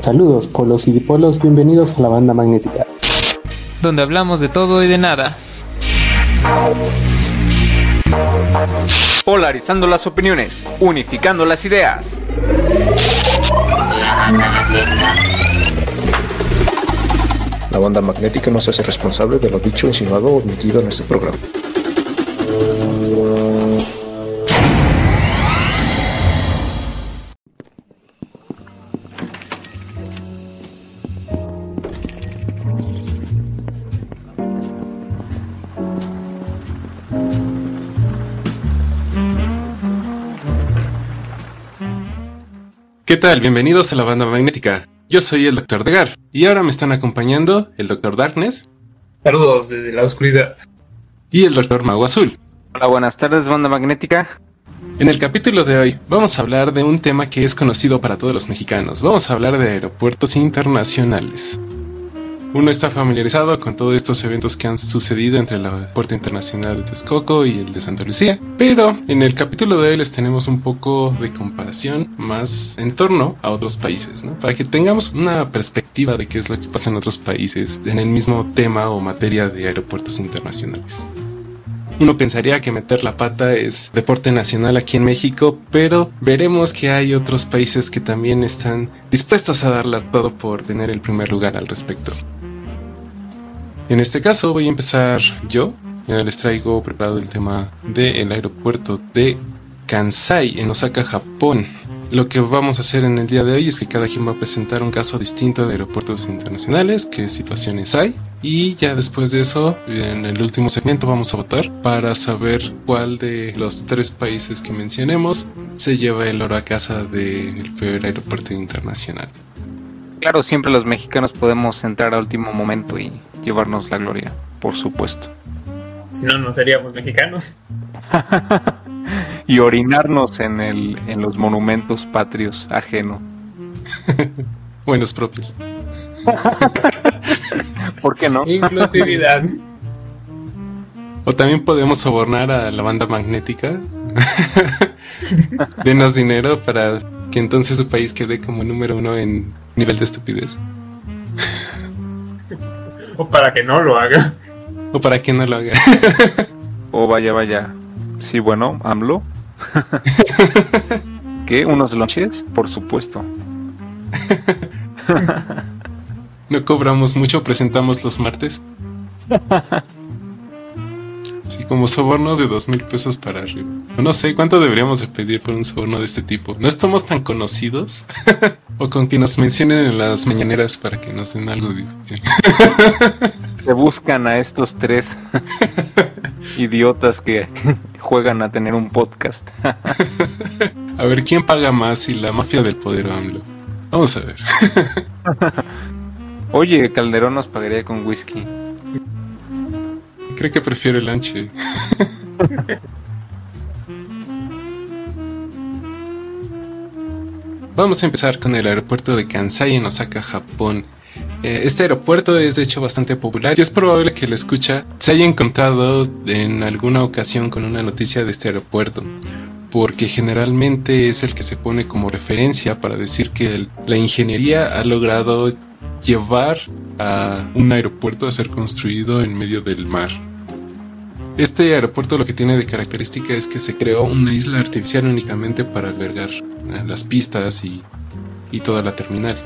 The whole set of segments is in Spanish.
Saludos, polos y dipolos, bienvenidos a la banda magnética. Donde hablamos de todo y de nada. Polarizando las opiniones, unificando las ideas. La banda magnética no se hace responsable de lo dicho, insinuado o omitido en este programa. ¿Qué tal? Bienvenidos a la banda magnética. Yo soy el Dr. Degar y ahora me están acompañando el Dr. Darkness Saludos desde la oscuridad. y el Dr. Mago Azul. Hola, buenas tardes, banda magnética. En el capítulo de hoy vamos a hablar de un tema que es conocido para todos los mexicanos. Vamos a hablar de aeropuertos internacionales. Uno está familiarizado con todos estos eventos que han sucedido entre el Aeropuerto Internacional de Texcoco y el de Santa Lucía, pero en el capítulo de hoy les tenemos un poco de comparación más en torno a otros países. Para que tengamos una perspectiva de qué es lo que pasa en otros países en el mismo tema o materia de aeropuertos internacionales. Uno pensaría que meter la pata es deporte nacional aquí en México, pero veremos que hay otros países que también están dispuestos a darla todo por tener el primer lugar al respecto. En este caso voy a empezar yo. Eh, Les traigo preparado el tema del aeropuerto de Kansai en Osaka, Japón. Lo que vamos a hacer en el día de hoy es que cada quien va a presentar un caso distinto de aeropuertos internacionales, qué situaciones hay, y ya después de eso, en el último segmento vamos a votar para saber cuál de los tres países que mencionemos se lleva el oro a casa del peor aeropuerto internacional. Claro, siempre los mexicanos podemos entrar a último momento y llevarnos la gloria, por supuesto. Si no, no seríamos mexicanos. Y orinarnos en, el, en los monumentos patrios ajeno. Buenos propios. ¿Por qué no? Inclusividad. O también podemos sobornar a la banda magnética. Denos dinero para que entonces su país quede como número uno en nivel de estupidez. O para que no lo haga. O para que no lo haga. O vaya, vaya. Sí, bueno, AMLO. ¿Qué? ¿Unos lonches? Por supuesto. No cobramos mucho, presentamos los martes. Así como sobornos de dos mil pesos para arriba. No sé cuánto deberíamos de pedir por un soborno de este tipo. No estamos tan conocidos. O con que nos mencionen en las mañaneras para que nos den algo de difusión. Se buscan a estos tres idiotas que juegan a tener un podcast. A ver quién paga más, si la mafia del poder o AMLO. Vamos a ver. Oye, Calderón nos pagaría con whisky. Creo que prefiero el anche. Vamos a empezar con el aeropuerto de Kansai en Osaka, Japón. Eh, Este aeropuerto es de hecho bastante popular y es probable que el escucha se haya encontrado en alguna ocasión con una noticia de este aeropuerto, porque generalmente es el que se pone como referencia para decir que la ingeniería ha logrado llevar a un aeropuerto a ser construido en medio del mar. Este aeropuerto lo que tiene de característica es que se creó una isla artificial únicamente para albergar eh, las pistas y, toda la terminal.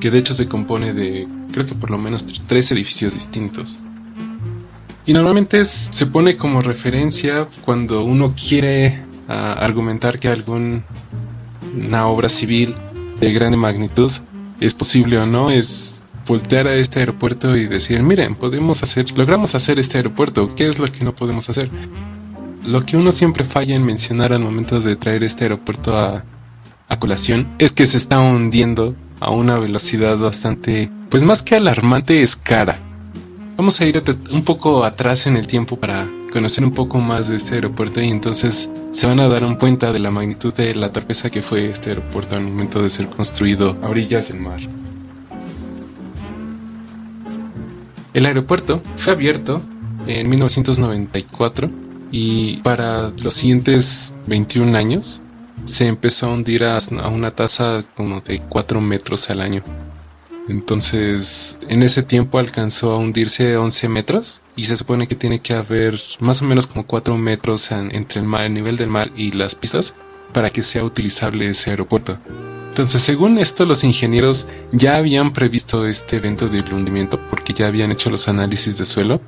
Que de hecho se compone de creo que por lo menos tr- tres edificios distintos. Y normalmente se pone como referencia cuando uno quiere ah, argumentar que alguna obra civil de grande magnitud es posible o no, es voltear a este aeropuerto y decir, miren, podemos hacer, logramos hacer este aeropuerto, ¿qué es lo que no podemos hacer? Lo que uno siempre falla en mencionar al momento de traer este aeropuerto a, a colación es que se está hundiendo a una velocidad bastante, pues más que alarmante, es cara. Vamos a ir un poco atrás en el tiempo para conocer un poco más de este aeropuerto y entonces se van a dar un cuenta de la magnitud de la torpeza que fue este aeropuerto al momento de ser construido a orillas del mar. El aeropuerto fue abierto en 1994 y para los siguientes 21 años se empezó a hundir a, una tasa como de 4 metros al año. Entonces, en ese tiempo alcanzó a hundirse 11 metros y se supone que tiene que haber más o menos como 4 metros en- entre el nivel del mar y las pistas para que sea utilizable ese aeropuerto. Entonces, según esto, los ingenieros ya habían previsto este evento del hundimiento porque ya habían hecho los análisis de suelo,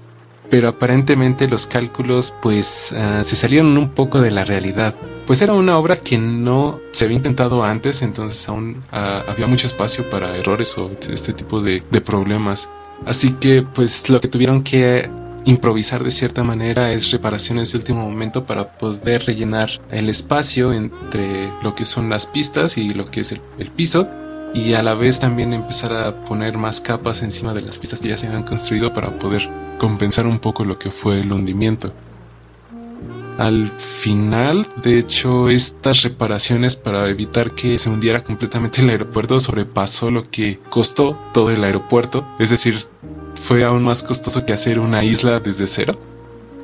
pero aparentemente los cálculos pues ah, se salieron un poco de la realidad. Pues era una obra que no se había intentado antes, entonces aún ah, había mucho espacio para errores o este tipo de, de problemas. Así que pues lo que tuvieron que improvisar de cierta manera es reparaciones de último momento para poder rellenar el espacio entre lo que son las pistas y lo que es el, el piso y a la vez también empezar a poner más capas encima de las pistas que ya se habían construido para poder compensar un poco lo que fue el hundimiento. Al final, de hecho, estas reparaciones para evitar que se hundiera completamente el aeropuerto sobrepasó lo que costó todo el aeropuerto, es decir, fue aún más costoso que hacer una isla desde cero.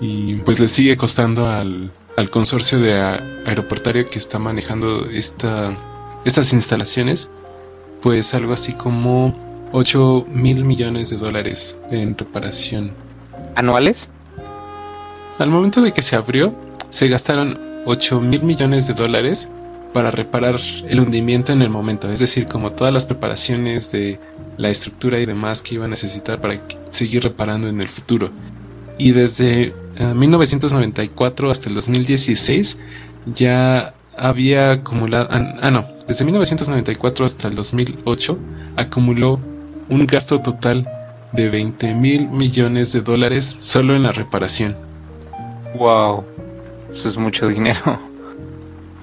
Y pues le sigue costando al, al consorcio de aeroportario que está manejando esta, estas instalaciones, pues algo así como 8 mil millones de dólares en reparación. ¿Anuales? Al momento de que se abrió, se gastaron 8 mil millones de dólares para reparar el hundimiento en el momento, es decir, como todas las preparaciones de la estructura y demás que iba a necesitar para seguir reparando en el futuro. Y desde eh, 1994 hasta el 2016 ya había acumulado, ah, ah, no, desde 1994 hasta el 2008 acumuló un gasto total de 20 mil millones de dólares solo en la reparación. Wow. Eso es mucho dinero.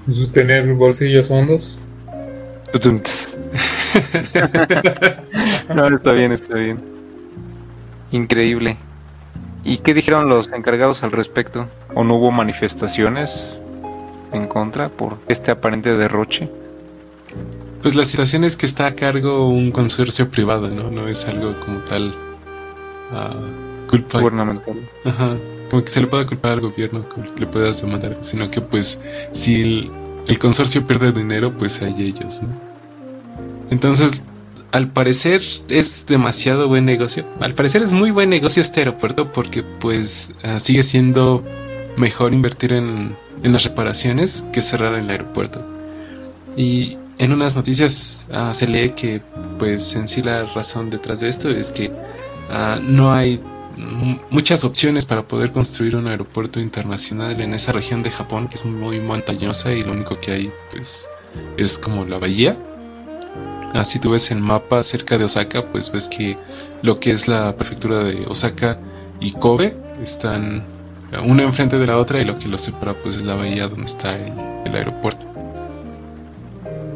Eso es tener bolsillos hondos. No, está bien, está bien. Increíble. ¿Y qué dijeron los encargados al respecto? ¿O no hubo manifestaciones en contra por este aparente derroche? Pues la situación es que está a cargo un consorcio privado, ¿no? No es algo como tal ah, culpa. Gubernamental. Ajá. Como que se le pueda culpar al gobierno, que le puedas demandar, sino que pues si el, el consorcio pierde dinero, pues hay ellos, ¿no? Entonces, al parecer es demasiado buen negocio. Al parecer es muy buen negocio este aeropuerto porque pues ah, sigue siendo mejor invertir en, en las reparaciones que cerrar el aeropuerto. Y en unas noticias ah, se lee que pues en sí la razón detrás de esto es que ah, no hay muchas opciones para poder construir un aeropuerto internacional en esa región de Japón que es muy montañosa y lo único que hay pues es como la bahía. Así tú ves el mapa cerca de Osaka, pues ves que lo que es la prefectura de Osaka y Kobe están una enfrente de la otra y lo que los separa pues es la bahía donde está el, el aeropuerto.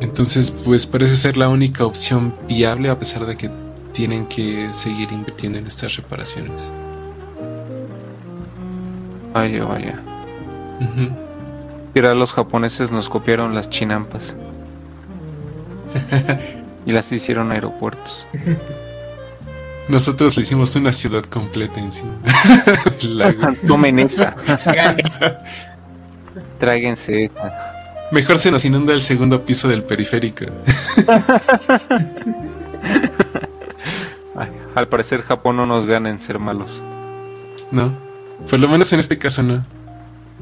Entonces pues parece ser la única opción viable a pesar de que tienen que seguir invirtiendo en estas reparaciones. Vaya, vaya. Ujú. Mira, los japoneses nos copiaron las chinampas. y las hicieron aeropuertos. Nosotros le hicimos una ciudad completa encima. Tomen esa. Tráguense esa. Mejor se nos inunda el segundo piso del periférico. Al parecer Japón no nos gana en ser malos. No, por lo menos en este caso no.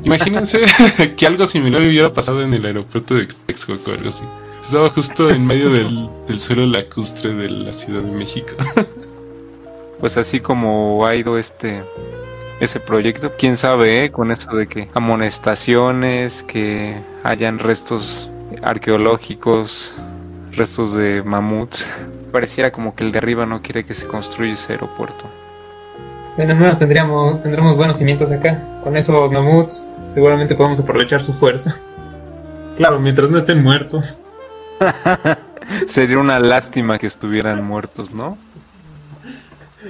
Imagínense que algo similar hubiera pasado en el aeropuerto de Texcoco o algo así. Estaba justo en medio del, del suelo lacustre de la Ciudad de México. Pues así como ha ido este ese proyecto, quién sabe, eh, con eso de que amonestaciones, que hayan restos arqueológicos, restos de mamuts. Pareciera como que el de arriba no quiere que se construya ese aeropuerto. Bueno, al menos tendríamos, tendremos buenos cimientos acá. Con eso, mamuts, seguramente podemos aprovechar su fuerza. Claro, mientras no estén muertos. Sería una lástima que estuvieran muertos, ¿no?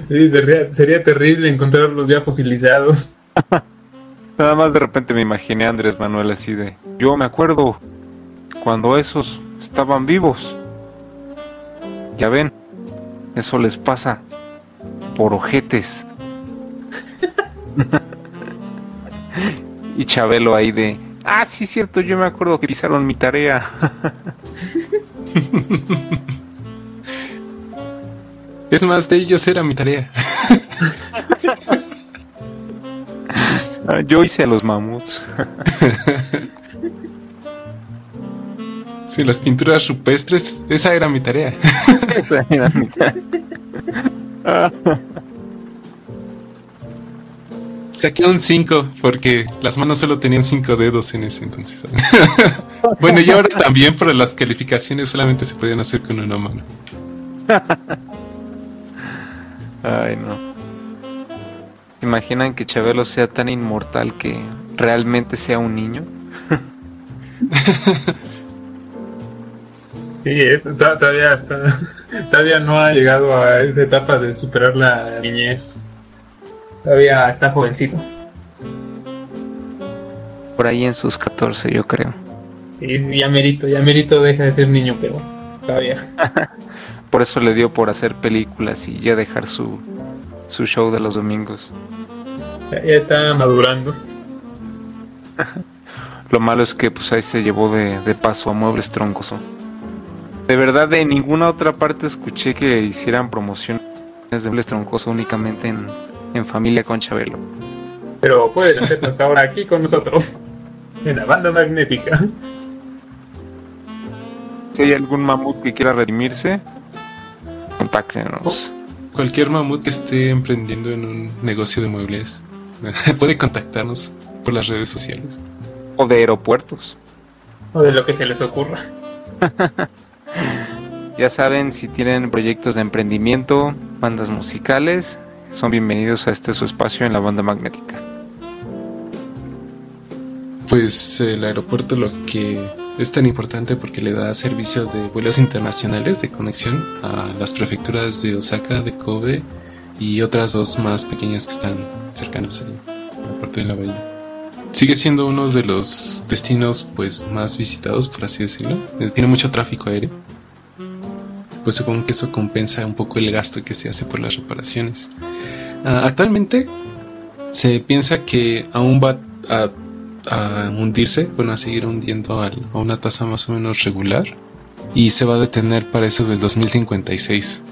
Sí, sería, sería terrible encontrarlos ya fosilizados. Nada más de repente me imaginé a Andrés Manuel así de, yo me acuerdo cuando esos estaban vivos. Ya ven, eso les pasa por ojetes. y Chabelo ahí de, Ah, sí, cierto, yo me acuerdo que pisaron mi tarea. Es más, de ellos era mi tarea. Ah, yo hice a los mamuts. Sí, las pinturas rupestres, esa era mi tarea. Esa era mi tarea. Saqué un 5 porque las manos solo tenían 5 dedos en ese entonces. bueno, y ahora también, pero las calificaciones solamente se podían hacer con una mano. Ay, no. ¿Imaginan que Chabelo sea tan inmortal que realmente sea un niño? Sí, to- todavía, está, todavía no ha llegado a esa etapa de superar la niñez. Todavía está jovencito. Por ahí en sus 14, yo creo. Y ya merito, ya merito deja de ser niño, pero todavía. Por eso le dio por hacer películas y ya dejar su, su show de los domingos. Ya, ya está madurando. Lo malo es que pues ahí se llevó de, de paso a Muebles Troncoso. De verdad, de ninguna otra parte escuché que hicieran promociones de Muebles Troncoso únicamente en, en familia con Chabelo. Pero pueden hacerlas ahora aquí con nosotros. En la banda magnética. Si hay algún mamut que quiera redimirse, contáctenos. Cualquier mamut que esté emprendiendo en un negocio de muebles puede contactarnos por las redes sociales. O de aeropuertos. O de lo que se les ocurra. Ya saben, si tienen proyectos de emprendimiento, bandas musicales, son bienvenidos a este su espacio en la banda magnética. Pues el aeropuerto lo que es tan importante porque le da servicio de vuelos internacionales de conexión a las prefecturas de Osaka, de Kobe y otras dos más pequeñas que están cercanas ahí, a la parte de la bahía. Sigue siendo uno de los destinos pues más visitados, por así decirlo. Eh, Tiene mucho tráfico aéreo. Pues supongo que eso compensa un poco el gasto que se hace por las reparaciones. Ah, actualmente se piensa que aún va a hundirse, bueno, a seguir hundiendo a una tasa más o menos regular y se va a detener para eso del 2056.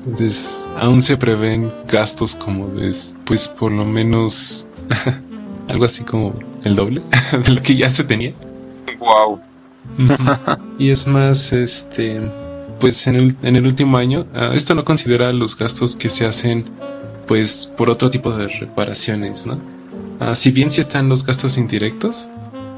Entonces, aún se prevén gastos como de, pues por lo menos algo así como el doble de lo que ya se tenía. Wow. y es más, este, pues en el, en el último año, ah, esto no considera los gastos que se hacen, pues por otro tipo de reparaciones, ¿no? Ah, si bien sí están los gastos indirectos,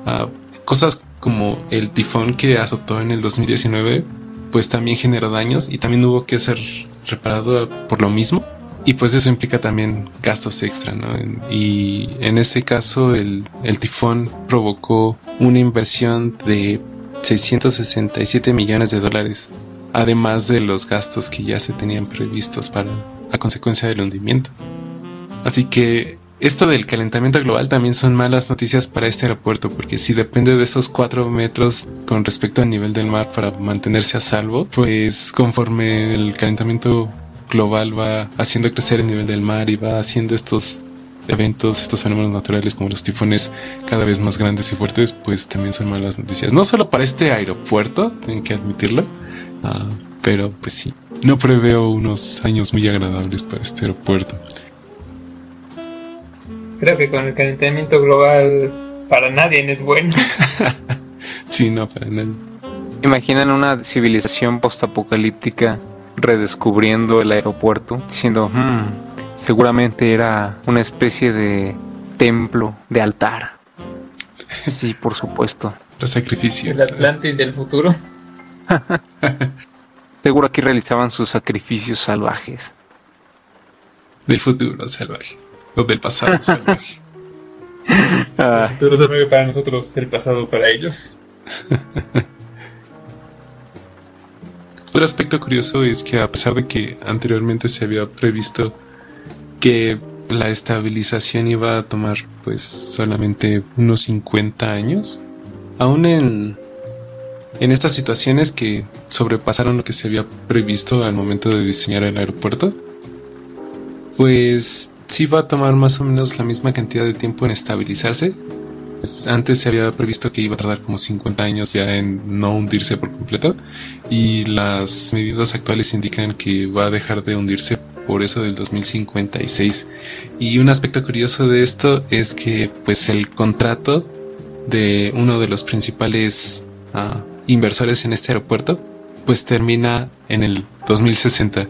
ah, cosas como el tifón que azotó en el 2019, pues también generó daños y también hubo que ser reparado por lo mismo. Y pues eso implica también gastos extra, ¿no? Y en este caso el, el tifón provocó una inversión de 667 millones de dólares, además de los gastos que ya se tenían previstos para a consecuencia del hundimiento. Así que esto del calentamiento global también son malas noticias para este aeropuerto, porque si depende de esos 4 metros con respecto al nivel del mar para mantenerse a salvo, pues conforme el calentamiento global va haciendo crecer el nivel del mar y va haciendo estos eventos, estos fenómenos naturales como los tifones cada vez más grandes y fuertes, pues también son malas noticias. No solo para este aeropuerto, tengo que admitirlo, ah, pero pues sí, no preveo unos años muy agradables para este aeropuerto. Creo que con el calentamiento global para nadie es bueno. Sí, no, para nada. Imaginan una civilización postapocalíptica redescubriendo el aeropuerto, diciendo, "Hmm, seguramente era una especie de templo, de altar. Sí, por supuesto. Los sacrificios. El Atlantis del futuro. Seguro aquí realizaban sus sacrificios salvajes. Del futuro salvaje. O del pasado salvaje. Ah, El futuro mueve para nosotros, el pasado para ellos. Otro aspecto curioso es que a pesar de que anteriormente se había previsto que la estabilización iba a tomar pues solamente unos 50 años, aún en, en estas situaciones que sobrepasaron lo que se había previsto al momento de diseñar el aeropuerto, pues sí va a tomar más o menos la misma cantidad de tiempo en estabilizarse antes se había previsto que iba a tardar como 50 años ya en no hundirse por completo y las medidas actuales indican que va a dejar de hundirse por eso del 2056. Y un aspecto curioso de esto es que pues el contrato de uno de los principales uh, inversores en este aeropuerto pues termina en el 2060.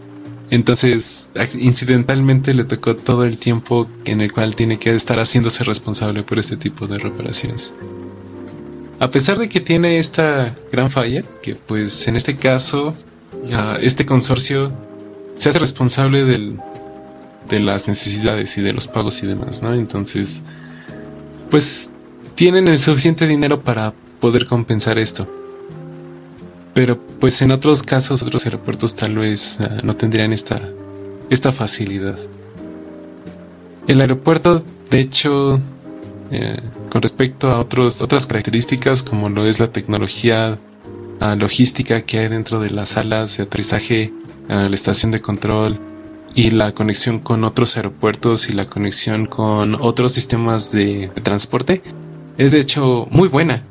Entonces, incidentalmente le tocó todo el tiempo en el cual tiene que estar haciéndose responsable por este tipo de reparaciones. A pesar de que tiene esta gran falla, que pues en este caso, este consorcio se hace responsable del, de las necesidades y de los pagos y demás, ¿no? Entonces, pues tienen el suficiente dinero para poder compensar esto. Pero pues en otros casos, otros aeropuertos tal vez uh, no tendrían esta, esta facilidad. El aeropuerto, de hecho, eh, con respecto a otros, otras características como lo es la tecnología uh, logística que hay dentro de las salas de aterrizaje, uh, la estación de control y la conexión con otros aeropuertos y la conexión con otros sistemas de, de transporte, es de hecho muy buena.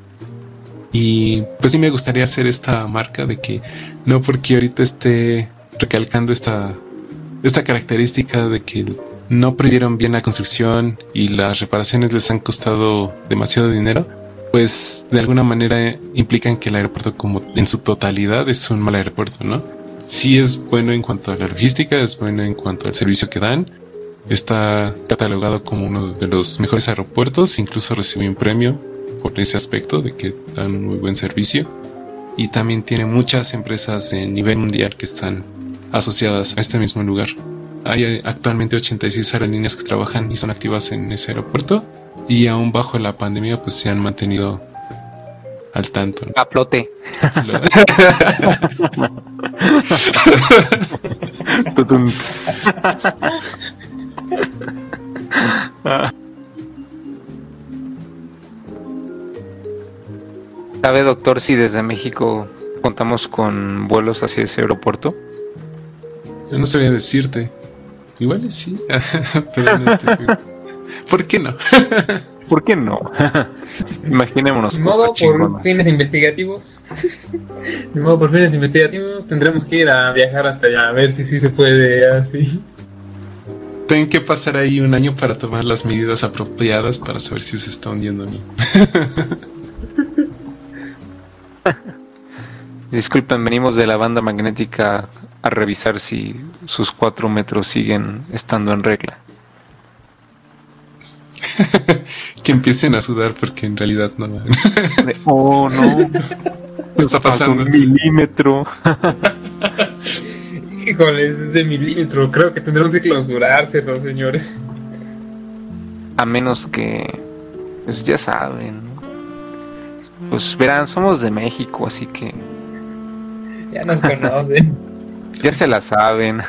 Y pues sí me gustaría hacer esta marca de que no porque ahorita esté recalcando esta, esta característica de que no previeron bien la construcción y las reparaciones les han costado demasiado dinero, pues de alguna manera implican que el aeropuerto como en su totalidad es un mal aeropuerto, ¿no? Sí es bueno en cuanto a la logística, es bueno en cuanto al servicio que dan, está catalogado como uno de los mejores aeropuertos, incluso recibió un premio por ese aspecto de que dan un muy buen servicio y también tiene muchas empresas de nivel mundial que están asociadas a este mismo lugar. Hay actualmente 86 aerolíneas que trabajan y son activas en ese aeropuerto y aún bajo la pandemia pues se han mantenido al tanto. A flote. ¿Sabe, doctor, si desde México contamos con vuelos hacia ese aeropuerto? Yo no sabría decirte. Igual sí. Pero no ¿Por qué no? ¿Por qué no? Imaginémonos. De modo por fines investigativos. De modo por fines investigativos tendremos que ir a viajar hasta allá a ver si sí se puede así. Tienen que pasar ahí un año para tomar las medidas apropiadas para saber si se está hundiendo o no. Disculpen, venimos de la banda magnética a revisar si sus cuatro metros siguen estando en regla. que empiecen a sudar porque en realidad no. oh, no. ¿Qué está pasando? Un milímetro. Híjole, ese milímetro. Creo que tendremos que clausurarse los señores. A menos que. Pues ya saben. Pues verán, somos de México, así que ya nos conocen. ya se la saben.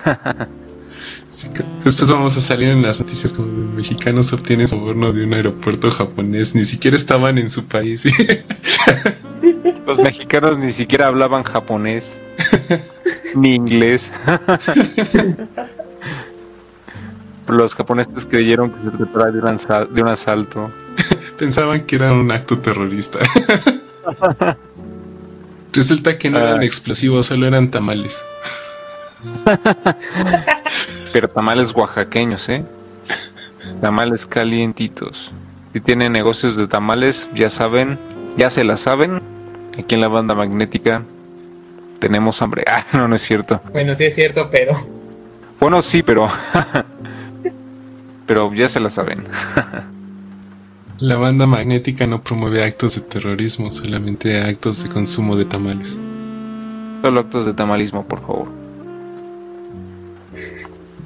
después vamos a salir en las noticias como mexicanos obtienen soborno de un aeropuerto japonés. Ni siquiera estaban en su país. Los mexicanos ni siquiera hablaban japonés. ni inglés. Los japoneses creyeron que se trataba de un asalto. Pensaban que era un acto terrorista. Resulta que no eran ah. explosivos, solo eran tamales. Pero tamales oaxaqueños, ¿eh? Tamales calientitos. Si tienen negocios de tamales, ya saben, ya se la saben. Aquí en la banda magnética tenemos hambre. Ah, no, no es cierto. Bueno, sí es cierto, pero. Bueno, sí, pero. pero ya se la saben. La banda magnética no promueve actos de terrorismo, solamente actos de consumo de tamales. Solo actos de tamalismo, por favor.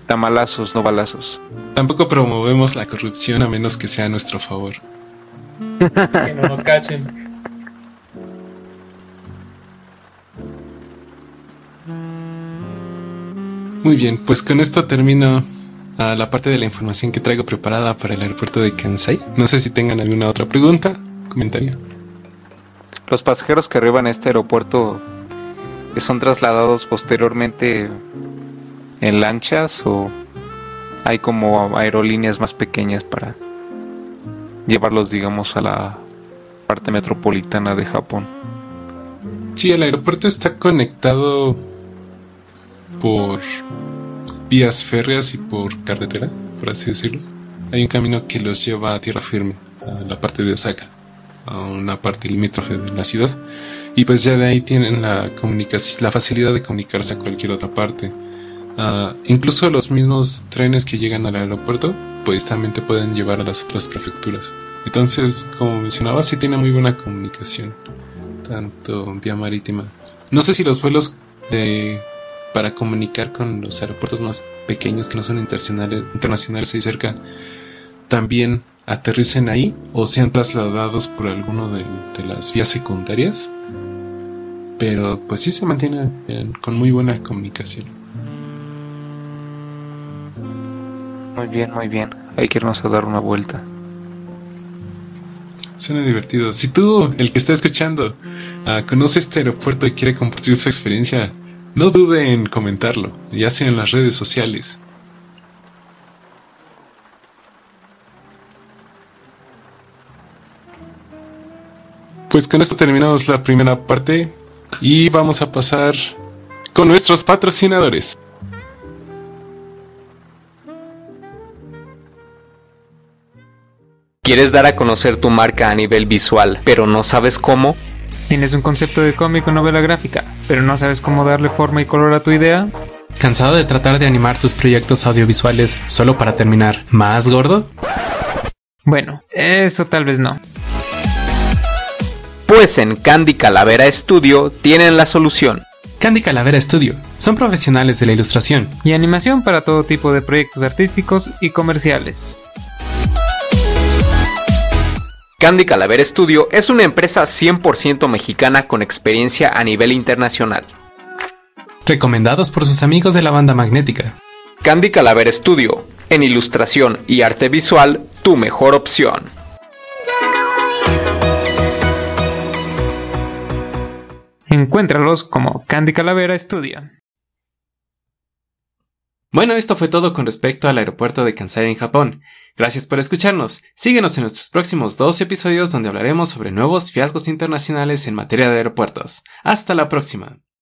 Tamalazos, no balazos. Tampoco promovemos la corrupción a menos que sea a nuestro favor. que no nos cachen. Muy bien, pues con esto termino a la parte de la información que traigo preparada para el aeropuerto de Kansai. No sé si tengan alguna otra pregunta, comentario. Los pasajeros que arriban a este aeropuerto son trasladados posteriormente en lanchas o hay como aerolíneas más pequeñas para llevarlos, digamos, a la parte metropolitana de Japón. Sí, el aeropuerto está conectado por vías férreas y por carretera, por así decirlo. Hay un camino que los lleva a tierra firme, a la parte de Osaka, a una parte limítrofe de la ciudad. Y pues ya de ahí tienen la la facilidad de comunicarse a cualquier otra parte. Ah, incluso los mismos trenes que llegan al aeropuerto, pues también te pueden llevar a las otras prefecturas. Entonces, como mencionaba, sí tiene muy buena comunicación, tanto vía marítima. No sé si los vuelos de para comunicar con los aeropuertos más pequeños que no son internacionales, internacionales ahí cerca, también aterricen ahí o sean trasladados por alguno de, de las vías secundarias. Pero pues sí se mantiene en- con muy buena comunicación. Muy bien, muy bien. Hay que irnos a dar una vuelta. Suena divertido. Si tú, el que está escuchando, ah, conoce este aeropuerto y quiere compartir su experiencia, no dude en comentarlo, ya sea en las redes sociales. Pues con esto terminamos la primera parte y vamos a pasar con nuestros patrocinadores. ¿Quieres dar a conocer tu marca a nivel visual, pero no sabes cómo? ¿Tienes un concepto de cómic o novela gráfica, pero no sabes cómo darle forma y color a tu idea? ¿Cansado de tratar de animar tus proyectos audiovisuales solo para terminar más gordo? Bueno, eso tal vez no. Pues en Candy Calavera Studio tienen la solución. Candy Calavera Studio son profesionales de la ilustración. Y animación para todo tipo de proyectos artísticos y comerciales. Candy Calavera Studio es una empresa 100% mexicana con experiencia a nivel internacional. Recomendados por sus amigos de la banda magnética. Candy Calavera Studio, en ilustración y arte visual, tu mejor opción. Encuéntralos como Candy Calavera Studio. Bueno, esto fue todo con respecto al aeropuerto de Kansai en Japón. Gracias por escucharnos. Síguenos en nuestros próximos dos episodios donde hablaremos sobre nuevos fiascos internacionales en materia de aeropuertos. Hasta la próxima.